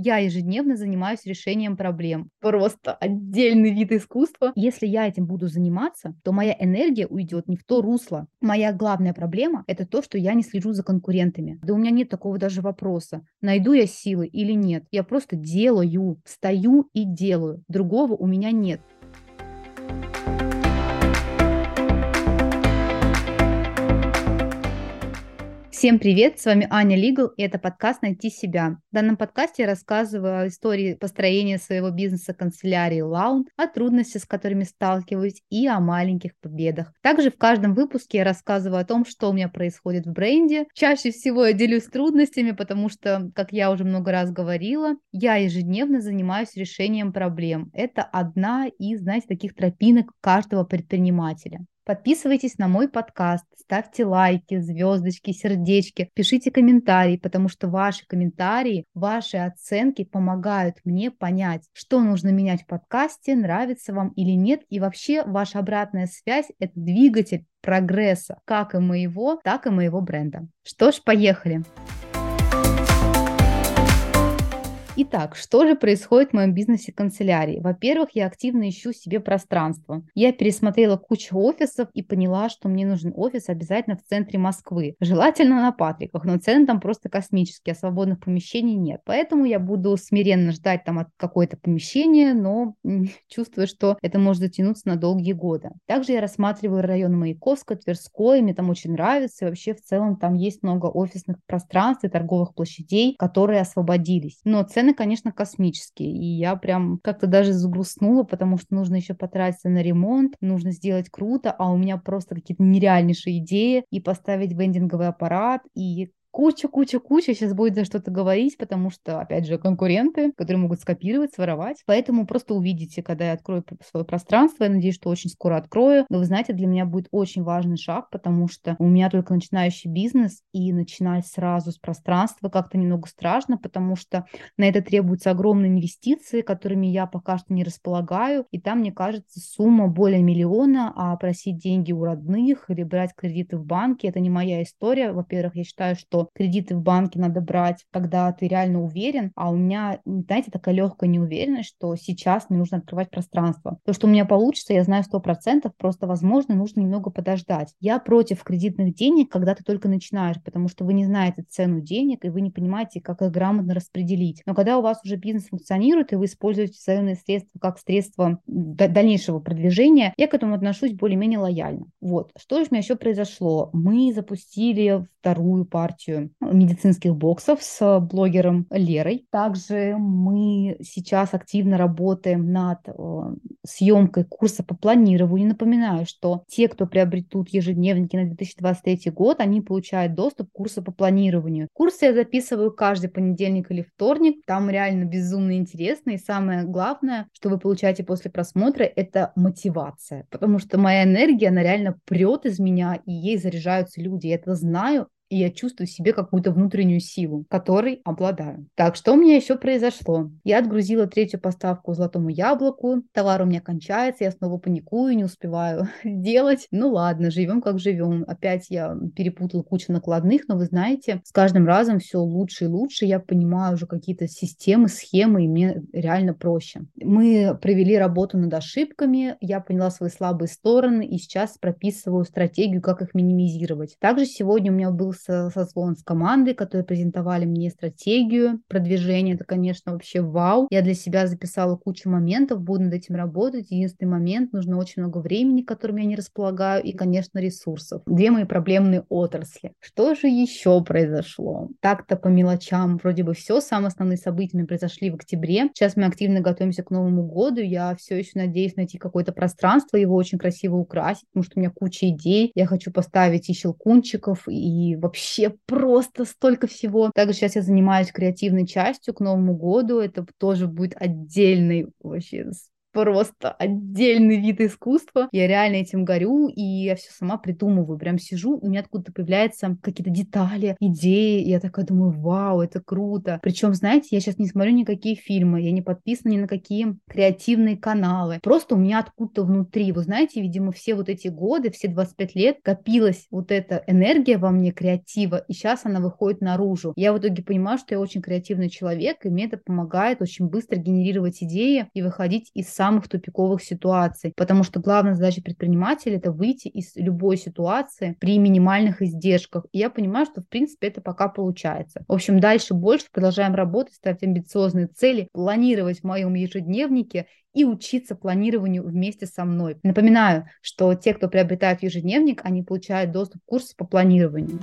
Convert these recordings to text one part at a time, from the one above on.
Я ежедневно занимаюсь решением проблем. Просто отдельный вид искусства. Если я этим буду заниматься, то моя энергия уйдет не в то русло. Моя главная проблема – это то, что я не слежу за конкурентами. Да у меня нет такого даже вопроса, найду я силы или нет. Я просто делаю, встаю и делаю. Другого у меня нет. Всем привет, с вами Аня Лигл, и это подкаст «Найти себя». В данном подкасте я рассказываю о истории построения своего бизнеса канцелярии Лаун, о трудностях, с которыми сталкиваюсь, и о маленьких победах. Также в каждом выпуске я рассказываю о том, что у меня происходит в бренде. Чаще всего я делюсь трудностями, потому что, как я уже много раз говорила, я ежедневно занимаюсь решением проблем. Это одна из, знаете, таких тропинок каждого предпринимателя. Подписывайтесь на мой подкаст, ставьте лайки, звездочки, сердечки, пишите комментарии, потому что ваши комментарии, ваши оценки помогают мне понять, что нужно менять в подкасте, нравится вам или нет. И вообще ваша обратная связь – это двигатель прогресса как и моего, так и моего бренда. Что ж, поехали! Итак, что же происходит в моем бизнесе канцелярии? Во-первых, я активно ищу себе пространство. Я пересмотрела кучу офисов и поняла, что мне нужен офис обязательно в центре Москвы. Желательно на Патриках, но цены там просто космические, а свободных помещений нет. Поэтому я буду смиренно ждать там от какое-то помещение, но чувствую, что это может затянуться на долгие годы. Также я рассматриваю район Маяковска, Тверской, мне там очень нравится. И вообще в целом там есть много офисных пространств и торговых площадей, которые освободились. Но цены цены, конечно, космические. И я прям как-то даже загрустнула, потому что нужно еще потратиться на ремонт, нужно сделать круто, а у меня просто какие-то нереальнейшие идеи и поставить вендинговый аппарат, и куча-куча-куча сейчас будет за что-то говорить, потому что, опять же, конкуренты, которые могут скопировать, своровать. Поэтому просто увидите, когда я открою свое пространство. Я надеюсь, что очень скоро открою. Но вы знаете, для меня будет очень важный шаг, потому что у меня только начинающий бизнес, и начинать сразу с пространства как-то немного страшно, потому что на это требуются огромные инвестиции, которыми я пока что не располагаю. И там, мне кажется, сумма более миллиона, а просить деньги у родных или брать кредиты в банке, это не моя история. Во-первых, я считаю, что кредиты в банке надо брать, когда ты реально уверен, а у меня, знаете, такая легкая неуверенность, что сейчас мне нужно открывать пространство. То, что у меня получится, я знаю сто процентов, просто, возможно, нужно немного подождать. Я против кредитных денег, когда ты только начинаешь, потому что вы не знаете цену денег, и вы не понимаете, как их грамотно распределить. Но когда у вас уже бизнес функционирует, и вы используете заемные средства как средство дальнейшего продвижения, я к этому отношусь более-менее лояльно. Вот. Что же у меня еще произошло? Мы запустили вторую партию помощью медицинских боксов с блогером Лерой. Также мы сейчас активно работаем над съемкой курса по планированию. Напоминаю, что те, кто приобретут ежедневники на 2023 год, они получают доступ к курсу по планированию. Курсы я записываю каждый понедельник или вторник. Там реально безумно интересно. И самое главное, что вы получаете после просмотра, это мотивация. Потому что моя энергия, она реально прет из меня, и ей заряжаются люди. Я это знаю, и я чувствую в себе какую-то внутреннюю силу, которой обладаю. Так, что у меня еще произошло? Я отгрузила третью поставку золотому яблоку, товар у меня кончается, я снова паникую, не успеваю делать. Ну ладно, живем как живем. Опять я перепутала кучу накладных, но вы знаете, с каждым разом все лучше и лучше, я понимаю уже какие-то системы, схемы, и мне реально проще. Мы провели работу над ошибками, я поняла свои слабые стороны, и сейчас прописываю стратегию, как их минимизировать. Также сегодня у меня был созвон с командой, которые презентовали мне стратегию продвижения. Это, конечно, вообще вау. Я для себя записала кучу моментов, буду над этим работать. Единственный момент, нужно очень много времени, которым я не располагаю, и, конечно, ресурсов. Две мои проблемные отрасли. Что же еще произошло? Так-то по мелочам вроде бы все. Самые основные события произошли в октябре. Сейчас мы активно готовимся к Новому году. Я все еще надеюсь найти какое-то пространство, его очень красиво украсить, потому что у меня куча идей. Я хочу поставить и щелкунчиков, и вообще просто столько всего. Также сейчас я занимаюсь креативной частью к Новому году. Это тоже будет отдельный вообще просто отдельный вид искусства. Я реально этим горю, и я все сама придумываю. Прям сижу, у меня откуда-то появляются какие-то детали, идеи, и я такая думаю, вау, это круто. Причем, знаете, я сейчас не смотрю никакие фильмы, я не подписана ни на какие креативные каналы. Просто у меня откуда-то внутри, вы знаете, видимо, все вот эти годы, все 25 лет копилась вот эта энергия во мне креатива, и сейчас она выходит наружу. Я в итоге понимаю, что я очень креативный человек, и мне это помогает очень быстро генерировать идеи и выходить из самых тупиковых ситуаций. Потому что главная задача предпринимателя – это выйти из любой ситуации при минимальных издержках. И я понимаю, что, в принципе, это пока получается. В общем, дальше больше продолжаем работать, ставить амбициозные цели, планировать в моем ежедневнике и учиться планированию вместе со мной. Напоминаю, что те, кто приобретает ежедневник, они получают доступ к курсу по планированию.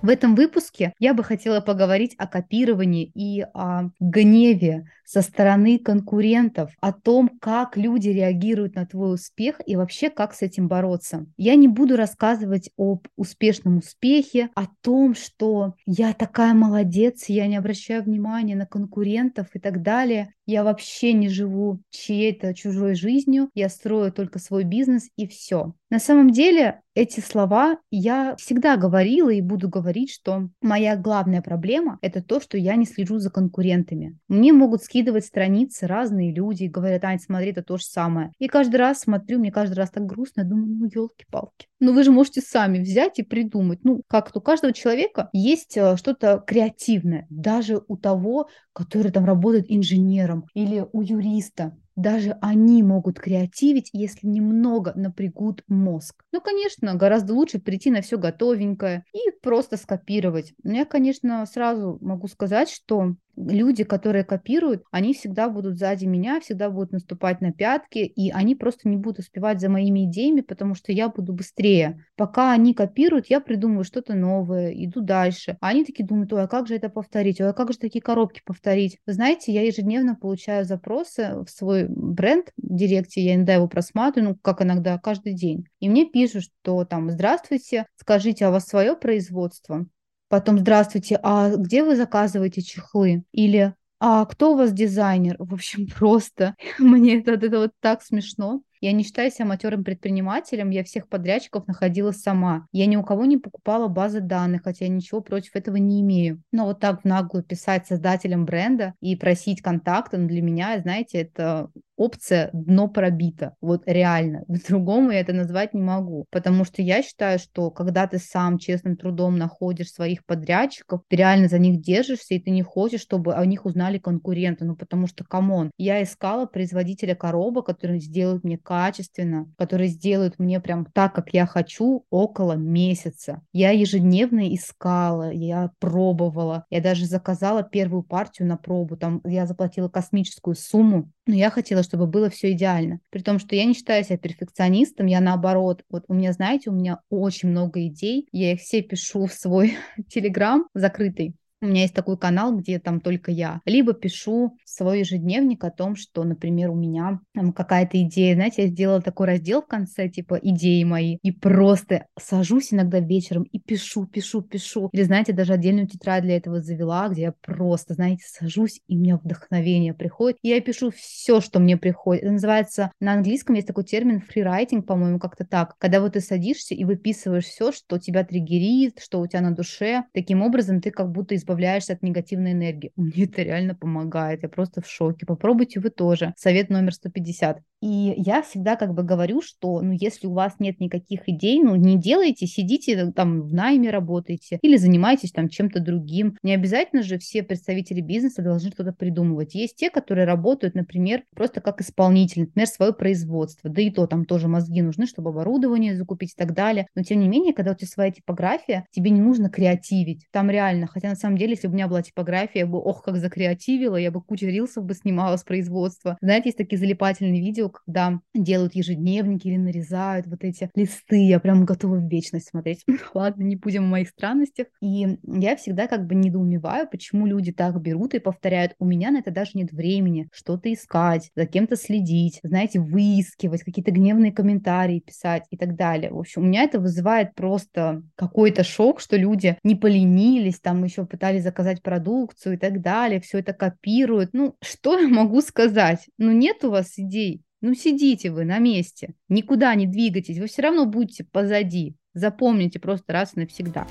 В этом выпуске я бы хотела поговорить о копировании и о гневе со стороны конкурентов, о том, как люди реагируют на твой успех и вообще как с этим бороться. Я не буду рассказывать об успешном успехе, о том, что я такая молодец, я не обращаю внимания на конкурентов и так далее. Я вообще не живу чьей-то чужой жизнью, я строю только свой бизнес и все. На самом деле эти слова я всегда говорила и буду говорить, что моя главная проблема – это то, что я не слежу за конкурентами. Мне могут скидывать страницы разные люди, говорят, Ань, смотри, это то же самое. И каждый раз смотрю, мне каждый раз так грустно, думаю, ну елки-палки. Ну вы же можете сами взять и придумать. Ну, как у каждого человека есть э, что-то креативное, даже у того, который там работает инженером или у юриста даже они могут креативить, если немного напрягут мозг. Ну, конечно, гораздо лучше прийти на все готовенькое и просто скопировать. Но я, конечно, сразу могу сказать, что люди, которые копируют, они всегда будут сзади меня, всегда будут наступать на пятки, и они просто не будут успевать за моими идеями, потому что я буду быстрее. Пока они копируют, я придумываю что-то новое, иду дальше. А они такие думают, ой, а как же это повторить? Ой, а как же такие коробки повторить? Знаете, я ежедневно получаю запросы в свой бренд в директе, я иногда его просматриваю, ну, как иногда, каждый день. И мне пишут, что там, здравствуйте, скажите, а у вас свое производство? Потом, здравствуйте, а где вы заказываете чехлы? Или а кто у вас дизайнер? В общем, просто мне это, это вот так смешно. Я не считаю себя матерым предпринимателем, я всех подрядчиков находила сама. Я ни у кого не покупала базы данных, хотя я ничего против этого не имею. Но вот так в наглую писать создателям бренда и просить контакта, ну, для меня, знаете, это опция дно пробито. Вот реально. По-другому я это назвать не могу. Потому что я считаю, что когда ты сам честным трудом находишь своих подрядчиков, ты реально за них держишься, и ты не хочешь, чтобы о них узнали конкуренты. Ну, потому что, come on, я искала производителя коробок, который сделает мне качественно, которые сделают мне прям так, как я хочу, около месяца. Я ежедневно искала, я пробовала, я даже заказала первую партию на пробу, там я заплатила космическую сумму, но я хотела, чтобы было все идеально. При том, что я не считаю себя перфекционистом, я наоборот. Вот у меня, знаете, у меня очень много идей, я их все пишу в свой телеграм закрытый. У меня есть такой канал, где там только я. Либо пишу свой ежедневник о том, что, например, у меня там какая-то идея. Знаете, я сделала такой раздел в конце, типа, идеи мои. И просто сажусь иногда вечером и пишу, пишу, пишу. Или, знаете, даже отдельную тетрадь для этого завела, где я просто, знаете, сажусь, и у меня вдохновение приходит. И я пишу все, что мне приходит. Это называется, на английском есть такой термин фрирайтинг, по-моему, как-то так. Когда вот ты садишься и выписываешь все, что тебя триггерит, что у тебя на душе. Таким образом, ты как будто из избавляешься от негативной энергии. Мне это реально помогает, я просто в шоке. Попробуйте вы тоже. Совет номер 150. И я всегда как бы говорю, что, ну, если у вас нет никаких идей, ну, не делайте, сидите там в найме работаете или занимайтесь там чем-то другим. Не обязательно же все представители бизнеса должны что-то придумывать. Есть те, которые работают, например, просто как исполнитель, например, свое производство. Да и то там тоже мозги нужны, чтобы оборудование закупить и так далее. Но тем не менее, когда у тебя своя типография, тебе не нужно креативить. Там реально, хотя на самом деле, если бы у меня была типография, я бы, ох, как закреативила, я бы кучу рилсов бы снимала с производства. Знаете, есть такие залипательные видео, когда делают ежедневники или нарезают вот эти листы, я прям готова в вечность смотреть. Ладно, не будем в моих странностях. И я всегда как бы недоумеваю, почему люди так берут и повторяют, у меня на это даже нет времени, что-то искать, за кем-то следить, знаете, выискивать, какие-то гневные комментарии писать и так далее. В общем, у меня это вызывает просто какой-то шок, что люди не поленились, там еще пытаются пытались заказать продукцию и так далее, все это копируют. Ну, что я могу сказать? Ну, нет у вас идей. Ну, сидите вы на месте, никуда не двигайтесь, вы все равно будете позади. Запомните просто раз и навсегда.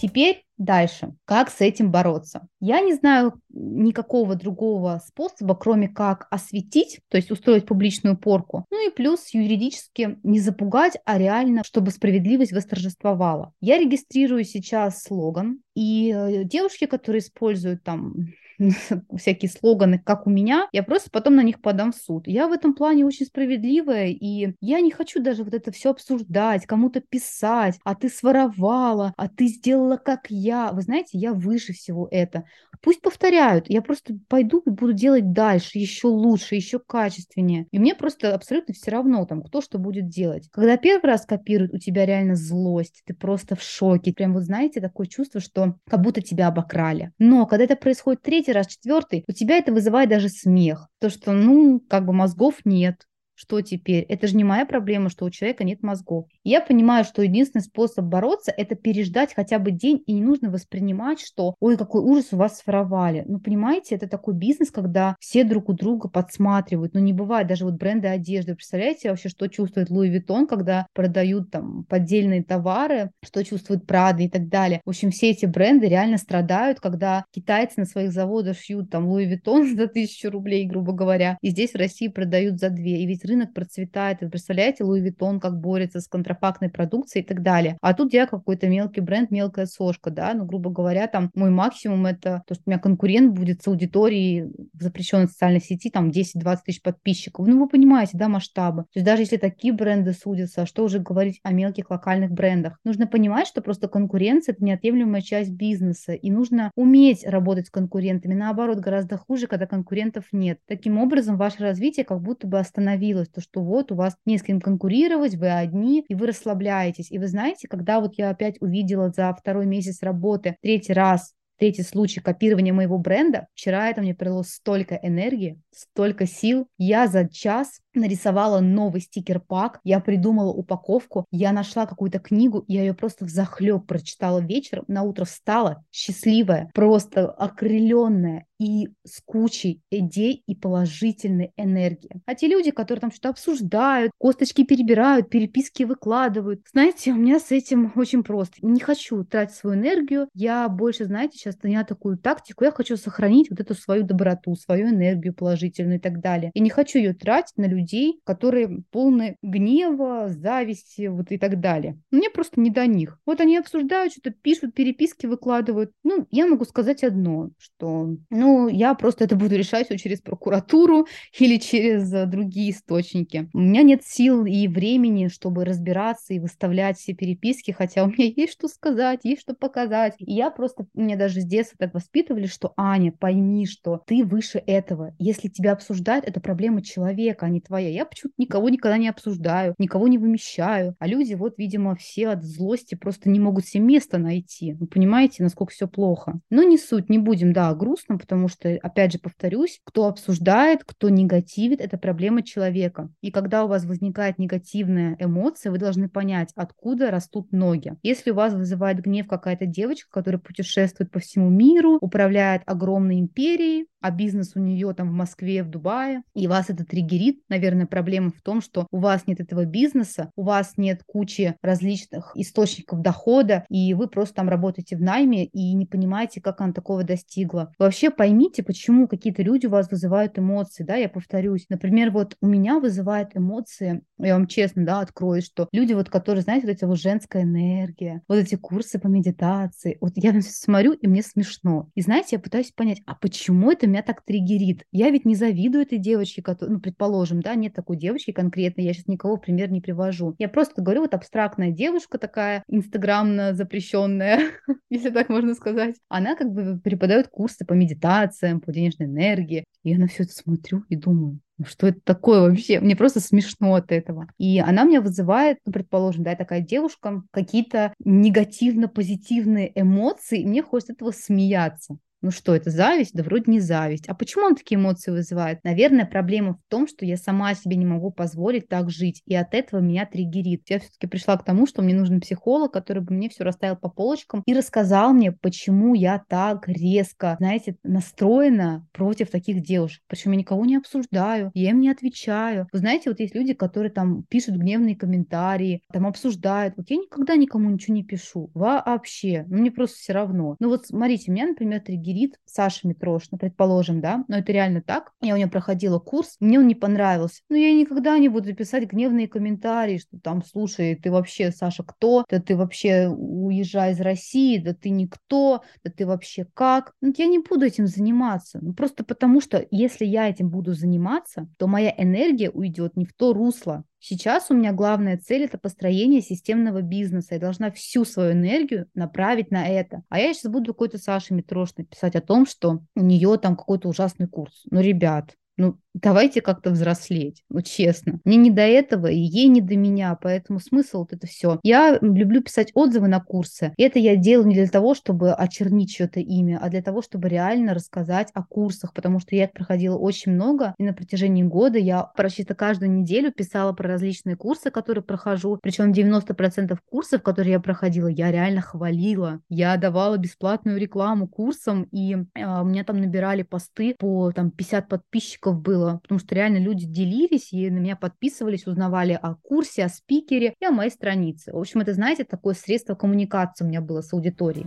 Теперь дальше. Как с этим бороться? Я не знаю никакого другого способа, кроме как осветить, то есть устроить публичную порку. Ну и плюс юридически не запугать, а реально, чтобы справедливость восторжествовала. Я регистрирую сейчас слоган, и э, девушки, которые используют там всякие слоганы, как у меня, я просто потом на них подам в суд. Я в этом плане очень справедливая, и я не хочу даже вот это все обсуждать, кому-то писать, а ты своровала, а ты сделала как я. Вы знаете, я выше всего это. Пусть повторяют, я просто пойду и буду делать дальше, еще лучше, еще качественнее. И мне просто абсолютно все равно, там, кто что будет делать. Когда первый раз копируют, у тебя реально злость, ты просто в шоке. Прям вот знаете, такое чувство, что как будто тебя обокрали. Но когда это происходит третий раз, четвертый, у тебя это вызывает даже смех. То, что, ну, как бы мозгов нет, что теперь? Это же не моя проблема, что у человека нет мозгов. я понимаю, что единственный способ бороться – это переждать хотя бы день, и не нужно воспринимать, что «Ой, какой ужас, у вас своровали». Ну, понимаете, это такой бизнес, когда все друг у друга подсматривают. Ну, не бывает даже вот бренды одежды. Представляете вообще, что чувствует Луи Виттон, когда продают там поддельные товары, что чувствует Прада и так далее. В общем, все эти бренды реально страдают, когда китайцы на своих заводах шьют там Луи Виттон за тысячу рублей, грубо говоря, и здесь в России продают за две. И ведь рынок процветает. Вы представляете, Луи Виттон как борется с контрафактной продукцией и так далее. А тут я какой-то мелкий бренд, мелкая сошка, да, ну, грубо говоря, там мой максимум это то, что у меня конкурент будет с аудиторией в запрещенной социальной сети, там 10-20 тысяч подписчиков. Ну, вы понимаете, да, масштабы. То есть даже если такие бренды судятся, что уже говорить о мелких локальных брендах? Нужно понимать, что просто конкуренция – это неотъемлемая часть бизнеса, и нужно уметь работать с конкурентами. Наоборот, гораздо хуже, когда конкурентов нет. Таким образом, ваше развитие как будто бы остановилось случилось, то что вот у вас не с кем конкурировать, вы одни, и вы расслабляетесь. И вы знаете, когда вот я опять увидела за второй месяц работы третий раз третий случай копирования моего бренда. Вчера это мне прилило столько энергии, столько сил. Я за час нарисовала новый стикер-пак, я придумала упаковку, я нашла какую-то книгу, я ее просто в захлеб прочитала вечером, на утро встала, счастливая, просто окрыленная и с кучей идей и положительной энергии. А те люди, которые там что-то обсуждают, косточки перебирают, переписки выкладывают, знаете, у меня с этим очень просто. Не хочу тратить свою энергию, я больше, знаете, сейчас я такую тактику, я хочу сохранить вот эту свою доброту, свою энергию положительную и так далее. И не хочу ее тратить на людей, которые полны гнева, зависти вот и так далее. Мне просто не до них. Вот они обсуждают, что-то пишут, переписки выкладывают. Ну, я могу сказать одно, что, ну, я просто это буду решать все через прокуратуру или через э, другие источники. У меня нет сил и времени, чтобы разбираться и выставлять все переписки, хотя у меня есть что сказать, есть что показать. И я просто, меня даже с детства так воспитывали, что, Аня, пойми, что ты выше этого. Если тебя обсуждают, это проблема человека, а не твоя. Я почему-то никого никогда не обсуждаю, никого не вымещаю. А люди вот, видимо, все от злости просто не могут себе места найти. Вы понимаете, насколько все плохо. Но не суть, не будем, да, грустно, потому что, опять же, повторюсь, кто обсуждает, кто негативит, это проблема человека. И когда у вас возникает негативная эмоция, вы должны понять, откуда растут ноги. Если у вас вызывает гнев какая-то девочка, которая путешествует по всему миру, управляет огромной империей, а бизнес у нее там в Москве, в Дубае, и вас это триггерит, наверное, проблема в том, что у вас нет этого бизнеса, у вас нет кучи различных источников дохода, и вы просто там работаете в найме и не понимаете, как она такого достигла. Вообще поймите, почему какие-то люди у вас вызывают эмоции, да, я повторюсь. Например, вот у меня вызывает эмоции, я вам честно, да, открою, что люди вот, которые, знаете, вот эти вот женская энергия, вот эти курсы по медитации, вот я на все смотрю, и мне смешно. И знаете, я пытаюсь понять, а почему это меня так триггерит. Я ведь не завидую этой девочке, которая, ну, предположим, да, нет такой девочки конкретно, я сейчас никого в пример не привожу. Я просто говорю, вот абстрактная девушка такая, инстаграмно запрещенная, если так можно сказать. Она как бы преподает курсы по медитациям, по денежной энергии. И я на все это смотрю и думаю, ну, что это такое вообще? Мне просто смешно от этого. И она меня вызывает, ну, предположим, да, такая девушка, какие-то негативно-позитивные эмоции, и мне хочется этого смеяться. Ну что, это зависть? Да вроде не зависть. А почему он такие эмоции вызывает? Наверное, проблема в том, что я сама себе не могу позволить так жить, и от этого меня триггерит. Я все-таки пришла к тому, что мне нужен психолог, который бы мне все расставил по полочкам и рассказал мне, почему я так резко, знаете, настроена против таких девушек. Причем я никого не обсуждаю, я им не отвечаю. Вы знаете, вот есть люди, которые там пишут гневные комментарии, там обсуждают. Вот я никогда никому ничего не пишу. Вообще. Ну, мне просто все равно. Ну вот смотрите, меня, например, триггерит Саша Митрошина, предположим, да, но это реально так. Я у нее проходила курс, мне он не понравился. Но я никогда не буду писать гневные комментарии, что там, слушай, ты вообще, Саша, кто? Да ты вообще уезжай из России, да ты никто, да ты вообще как? Ну, я не буду этим заниматься. Ну, просто потому что если я этим буду заниматься, то моя энергия уйдет не в то русло, Сейчас у меня главная цель – это построение системного бизнеса. Я должна всю свою энергию направить на это. А я сейчас буду какой-то Саше Митрошной писать о том, что у нее там какой-то ужасный курс. Ну, ребят, ну, давайте как-то взрослеть, вот честно. Мне не до этого, и ей не до меня, поэтому смысл вот это все. Я люблю писать отзывы на курсы. Это я делаю не для того, чтобы очернить чье-то имя, а для того, чтобы реально рассказать о курсах, потому что я их проходила очень много, и на протяжении года я почти каждую неделю писала про различные курсы, которые прохожу, причем 90% курсов, которые я проходила, я реально хвалила. Я давала бесплатную рекламу курсам, и э, у меня там набирали посты по там 50 подписчиков было было, потому что реально люди делились и на меня подписывались, узнавали о курсе, о спикере и о моей странице. В общем, это, знаете, такое средство коммуникации у меня было с аудиторией.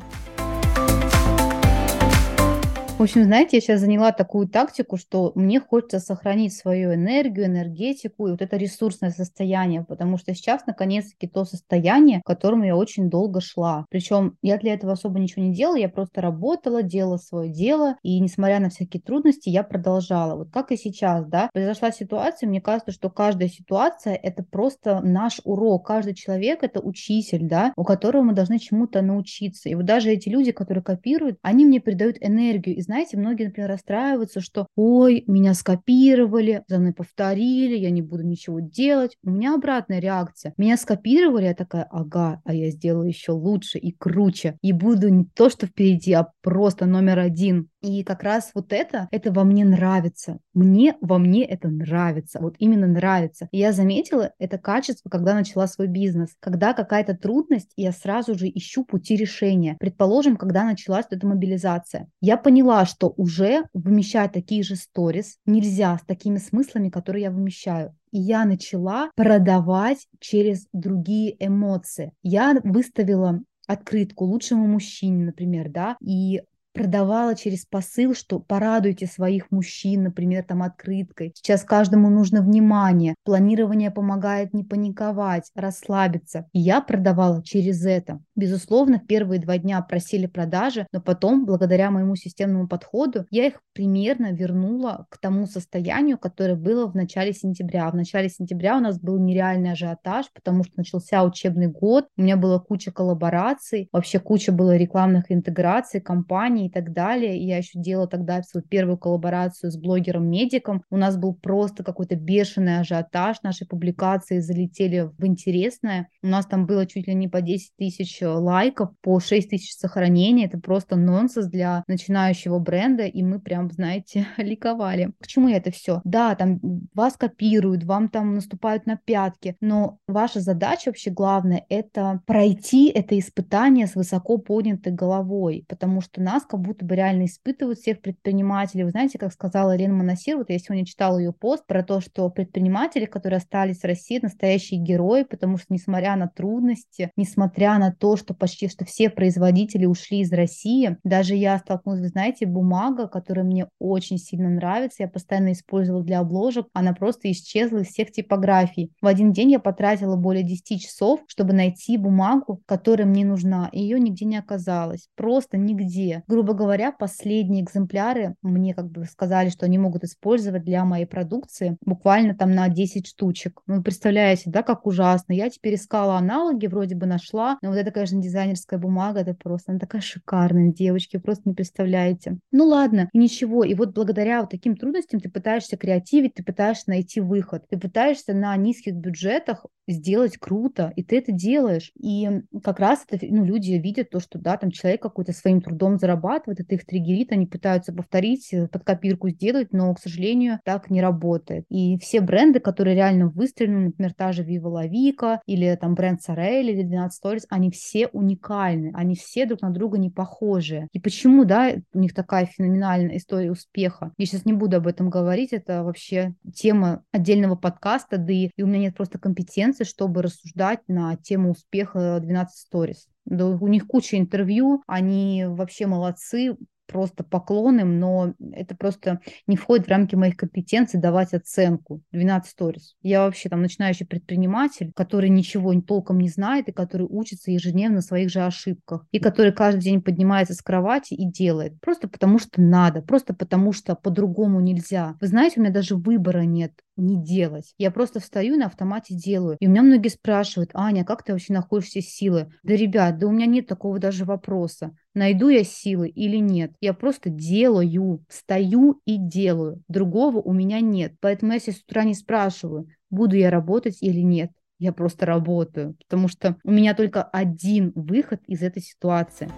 В общем, знаете, я сейчас заняла такую тактику, что мне хочется сохранить свою энергию, энергетику и вот это ресурсное состояние, потому что сейчас наконец-таки то состояние, к которому я очень долго шла. Причем я для этого особо ничего не делала, я просто работала, делала свое дело, и несмотря на всякие трудности, я продолжала. Вот как и сейчас, да, произошла ситуация, мне кажется, что каждая ситуация – это просто наш урок, каждый человек – это учитель, да, у которого мы должны чему-то научиться. И вот даже эти люди, которые копируют, они мне придают энергию из знаете, многие, например, расстраиваются, что «Ой, меня скопировали, за мной повторили, я не буду ничего делать». У меня обратная реакция. Меня скопировали, я такая «Ага, а я сделаю еще лучше и круче, и буду не то, что впереди, а просто номер один». И как раз вот это, это во мне нравится. Мне во мне это нравится. Вот именно нравится. И я заметила это качество, когда начала свой бизнес. Когда какая-то трудность, я сразу же ищу пути решения. Предположим, когда началась эта мобилизация. Я поняла, что уже вымещать такие же сторис нельзя с такими смыслами, которые я вымещаю и я начала продавать через другие эмоции. Я выставила открытку лучшему мужчине, например, да, и продавала через посыл, что порадуйте своих мужчин, например, там открыткой. Сейчас каждому нужно внимание. Планирование помогает не паниковать, расслабиться. И я продавала через это. Безусловно, первые два дня просили продажи, но потом, благодаря моему системному подходу, я их примерно вернула к тому состоянию, которое было в начале сентября. В начале сентября у нас был нереальный ажиотаж, потому что начался учебный год, у меня была куча коллабораций, вообще куча было рекламных интеграций, компаний, и так далее. Я еще делала тогда свою первую коллаборацию с блогером-медиком. У нас был просто какой-то бешеный ажиотаж. Наши публикации залетели в интересное. У нас там было чуть ли не по 10 тысяч лайков, по 6 тысяч сохранений. Это просто нонсенс для начинающего бренда. И мы прям, знаете, ликовали. К чему это все? Да, там вас копируют, вам там наступают на пятки, но ваша задача вообще главная – это пройти это испытание с высоко поднятой головой, потому что нас как будто бы реально испытывают всех предпринимателей. Вы знаете, как сказала Лена Монасир, вот я сегодня читала ее пост про то, что предприниматели, которые остались в России, настоящие герои, потому что несмотря на трудности, несмотря на то, что почти что все производители ушли из России, даже я столкнулась, вы знаете, бумага, которая мне очень сильно нравится, я постоянно использовала для обложек, она просто исчезла из всех типографий. В один день я потратила более 10 часов, чтобы найти бумагу, которая мне нужна, и ее нигде не оказалось, просто нигде. Грубо грубо говоря, последние экземпляры мне как бы сказали, что они могут использовать для моей продукции буквально там на 10 штучек. Ну, представляете, да, как ужасно. Я теперь искала аналоги, вроде бы нашла, но вот это, конечно, дизайнерская бумага, это просто, она такая шикарная, девочки, просто не представляете. Ну ладно, ничего, и вот благодаря вот таким трудностям ты пытаешься креативить, ты пытаешься найти выход, ты пытаешься на низких бюджетах сделать круто, и ты это делаешь. И как раз это, ну, люди видят то, что, да, там человек какой-то своим трудом зарабатывает, срабатывает, это их триггерит, они пытаются повторить, э, под копирку сделать, но, к сожалению, так не работает. И все бренды, которые реально выстрелили, например, та же Viva La Vica или там бренд Sorel или 12 Stories, они все уникальны, они все друг на друга не похожи. И почему, да, у них такая феноменальная история успеха? Я сейчас не буду об этом говорить, это вообще тема отдельного подкаста, да и, и у меня нет просто компетенции, чтобы рассуждать на тему успеха 12 Stories. Да, у них куча интервью, они вообще молодцы, просто поклон но это просто не входит в рамки моих компетенций давать оценку. 12 сторис. Я вообще там начинающий предприниматель, который ничего толком не знает и который учится ежедневно на своих же ошибках. И который каждый день поднимается с кровати и делает. Просто потому что надо, просто потому что по-другому нельзя. Вы знаете, у меня даже выбора нет не делать. Я просто встаю на автомате делаю. И у меня многие спрашивают, Аня, как ты вообще находишь все силы? Да, ребят, да у меня нет такого даже вопроса. Найду я силы или нет? Я просто делаю, встаю и делаю. Другого у меня нет. Поэтому если с утра не спрашиваю, буду я работать или нет, я просто работаю, потому что у меня только один выход из этой ситуации.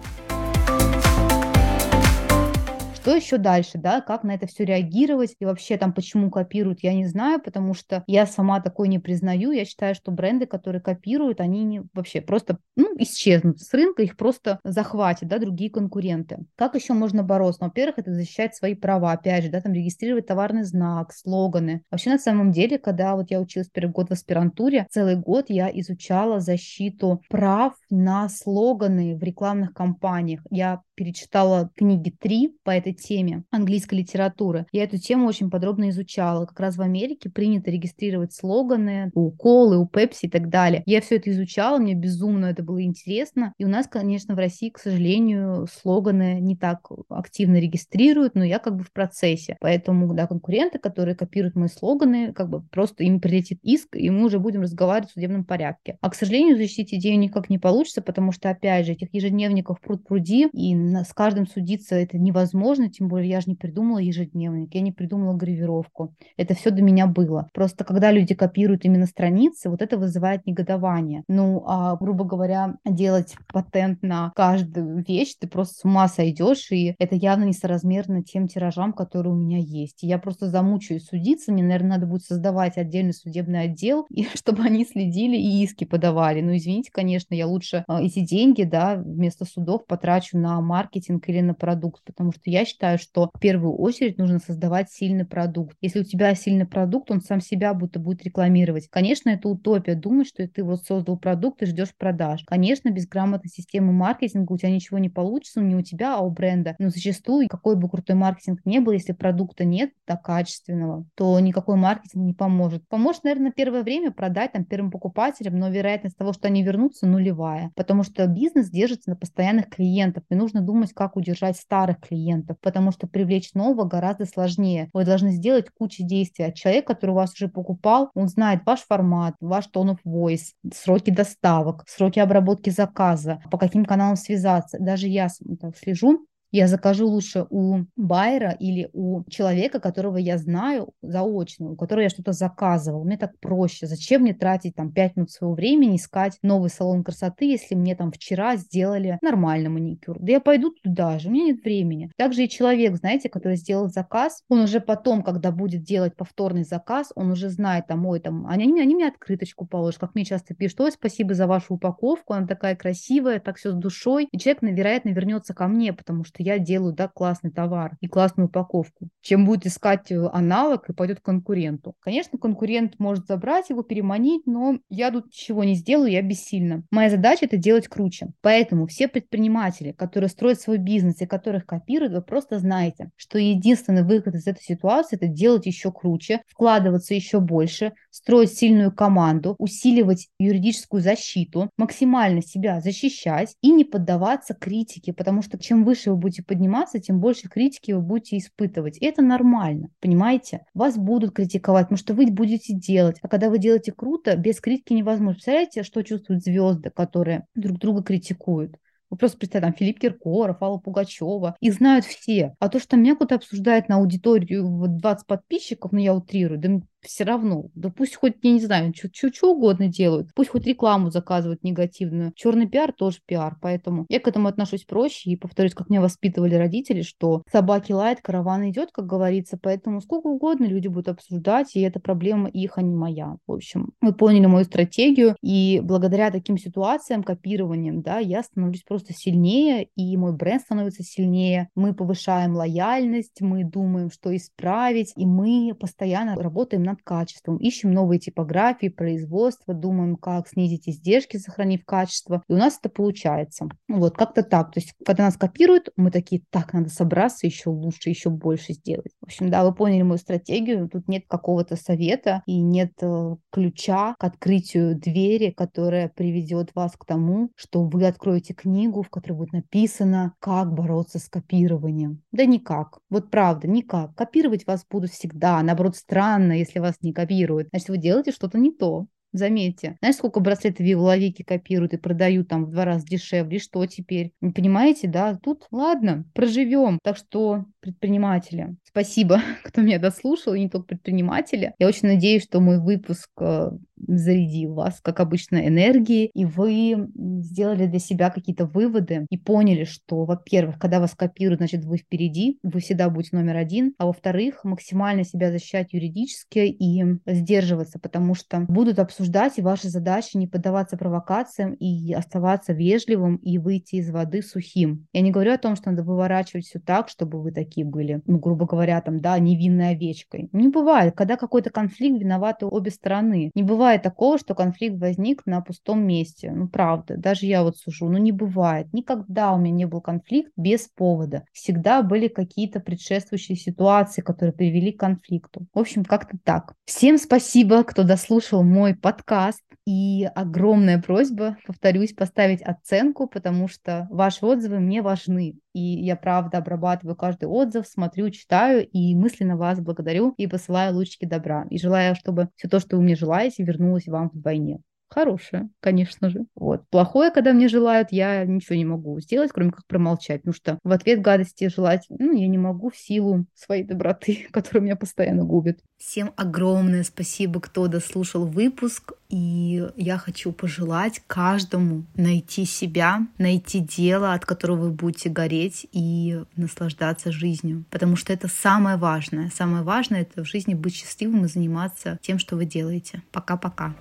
Что еще дальше, да, как на это все реагировать и вообще там почему копируют, я не знаю, потому что я сама такой не признаю. Я считаю, что бренды, которые копируют, они не, вообще просто ну, исчезнут с рынка, их просто захватят, да, другие конкуренты. Как еще можно бороться? Ну, во-первых, это защищать свои права, опять же, да, там регистрировать товарный знак, слоганы. Вообще, на самом деле, когда вот я училась первый год в аспирантуре, целый год я изучала защиту прав на слоганы в рекламных кампаниях. Я перечитала книги три по этой теме английской литературы. Я эту тему очень подробно изучала. Как раз в Америке принято регистрировать слоганы у Колы, у Пепси и так далее. Я все это изучала, мне безумно это было интересно. И у нас, конечно, в России, к сожалению, слоганы не так активно регистрируют, но я как бы в процессе. Поэтому, да, конкуренты, которые копируют мои слоганы, как бы просто им прилетит иск, и мы уже будем разговаривать в судебном порядке. А, к сожалению, защитить идею никак не получится, потому что, опять же, этих ежедневников пруд пруди, и с каждым судиться это невозможно, тем более я же не придумала ежедневник, я не придумала гравировку. Это все до меня было. Просто когда люди копируют именно страницы, вот это вызывает негодование. Ну, а, грубо говоря, делать патент на каждую вещь, ты просто с ума сойдешь, и это явно несоразмерно тем тиражам, которые у меня есть. И я просто замучаюсь судиться, мне, наверное, надо будет создавать отдельный судебный отдел, и чтобы они следили и иски подавали. Ну, извините, конечно, я лучше а, эти деньги, да, вместо судов потрачу на маркетинг или на продукт, потому что я считаю, что в первую очередь нужно создавать сильный продукт. Если у тебя сильный продукт, он сам себя будто будет рекламировать. Конечно, это утопия думать, что ты вот создал продукт и ждешь продаж. Конечно, без грамотной системы маркетинга у тебя ничего не получится, не у тебя, а у бренда. Но зачастую, какой бы крутой маркетинг не был, если продукта нет так качественного, то никакой маркетинг не поможет. Поможет, наверное, первое время продать там первым покупателям, но вероятность того, что они вернутся, нулевая, потому что бизнес держится на постоянных клиентах, и нужно думать, как удержать старых клиентов, потому что привлечь нового гораздо сложнее. Вы должны сделать кучу действий. А человек, который у вас уже покупал, он знает ваш формат, ваш tone of voice, сроки доставок, сроки обработки заказа, по каким каналам связаться. Даже я слежу я закажу лучше у байера или у человека, которого я знаю заочно, у которого я что-то заказывал. Мне так проще. Зачем мне тратить там 5 минут своего времени, искать новый салон красоты, если мне там вчера сделали нормальный маникюр? Да я пойду туда же, у меня нет времени. Также и человек, знаете, который сделал заказ, он уже потом, когда будет делать повторный заказ, он уже знает там, ой, там, они, они мне открыточку положат, как мне часто пишут, ой, спасибо за вашу упаковку, она такая красивая, так все с душой. И человек, вероятно, вернется ко мне, потому что я делаю, да, классный товар и классную упаковку, чем будет искать э, аналог и пойдет к конкуренту. Конечно, конкурент может забрать его, переманить, но я тут ничего не сделаю, я бессильна. Моя задача это делать круче. Поэтому все предприниматели, которые строят свой бизнес и которых копируют, вы просто знаете, что единственный выход из этой ситуации это делать еще круче, вкладываться еще больше, строить сильную команду, усиливать юридическую защиту, максимально себя защищать и не поддаваться критике, потому что чем выше вы будете подниматься, тем больше критики вы будете испытывать. И это нормально, понимаете? Вас будут критиковать, потому что вы будете делать. А когда вы делаете круто, без критики невозможно. Представляете, что чувствуют звезды, которые друг друга критикуют? Вы просто представьте, там Филипп Киркоров, Алла Пугачева. Их знают все. А то, что меня кто-то обсуждает на аудиторию 20 подписчиков, ну я утрирую, да все равно. Да пусть хоть, я не знаю, что угодно делают. Пусть хоть рекламу заказывают негативную. Черный пиар тоже пиар. Поэтому я к этому отношусь проще. И повторюсь, как меня воспитывали родители, что собаки лает, караван идет, как говорится. Поэтому сколько угодно люди будут обсуждать, и это проблема их, а не моя. В общем, вы поняли мою стратегию. И благодаря таким ситуациям, копированием, да, я становлюсь просто сильнее, и мой бренд становится сильнее. Мы повышаем лояльность, мы думаем, что исправить, и мы постоянно работаем над качеством, ищем новые типографии, производства, думаем, как снизить издержки, сохранив качество. И у нас это получается. Вот, как-то так. То есть, когда нас копируют, мы такие, так, надо собраться еще лучше, еще больше сделать. В общем, да, вы поняли мою стратегию. Тут нет какого-то совета и нет э, ключа к открытию двери, которая приведет вас к тому, что вы откроете книгу, в которой будет написано, как бороться с копированием. Да никак. Вот правда, никак. Копировать вас будут всегда. Наоборот, странно, если вас не копируют. Значит, вы делаете что-то не то. Заметьте. Знаешь, сколько браслетов Вивловики копируют и продают там в два раза дешевле? Что теперь? Не понимаете, да? Тут, ладно, проживем. Так что, предприниматели, спасибо, кто меня дослушал, и не только предприниматели. Я очень надеюсь, что мой выпуск э, зарядил вас, как обычно, энергией, и вы сделали для себя какие-то выводы и поняли, что, во-первых, когда вас копируют, значит, вы впереди, вы всегда будете номер один, а во-вторых, максимально себя защищать юридически и сдерживаться, потому что будут обсуждать, и ваша задача не поддаваться провокациям и оставаться вежливым и выйти из воды сухим. Я не говорю о том, что надо выворачивать все так, чтобы вы такие были, ну, грубо говоря, там, да, невинной овечкой. Не бывает. Когда какой-то конфликт, виноваты обе стороны. Не бывает бывает такого, что конфликт возник на пустом месте. Ну, правда, даже я вот сужу, ну, не бывает. Никогда у меня не был конфликт без повода. Всегда были какие-то предшествующие ситуации, которые привели к конфликту. В общем, как-то так. Всем спасибо, кто дослушал мой подкаст. И огромная просьба, повторюсь, поставить оценку, потому что ваши отзывы мне важны. И я, правда, обрабатываю каждый отзыв, смотрю, читаю и мысленно вас благодарю и посылаю лучики добра. И желаю, чтобы все то, что вы мне желаете, вернулось вам вдвойне. Хорошее, конечно же. Вот. Плохое, когда мне желают, я ничего не могу сделать, кроме как промолчать, потому что в ответ гадости желать, ну, я не могу в силу своей доброты, которая меня постоянно губит. Всем огромное спасибо, кто дослушал выпуск, и я хочу пожелать каждому найти себя, найти дело, от которого вы будете гореть и наслаждаться жизнью, потому что это самое важное. Самое важное — это в жизни быть счастливым и заниматься тем, что вы делаете. Пока-пока.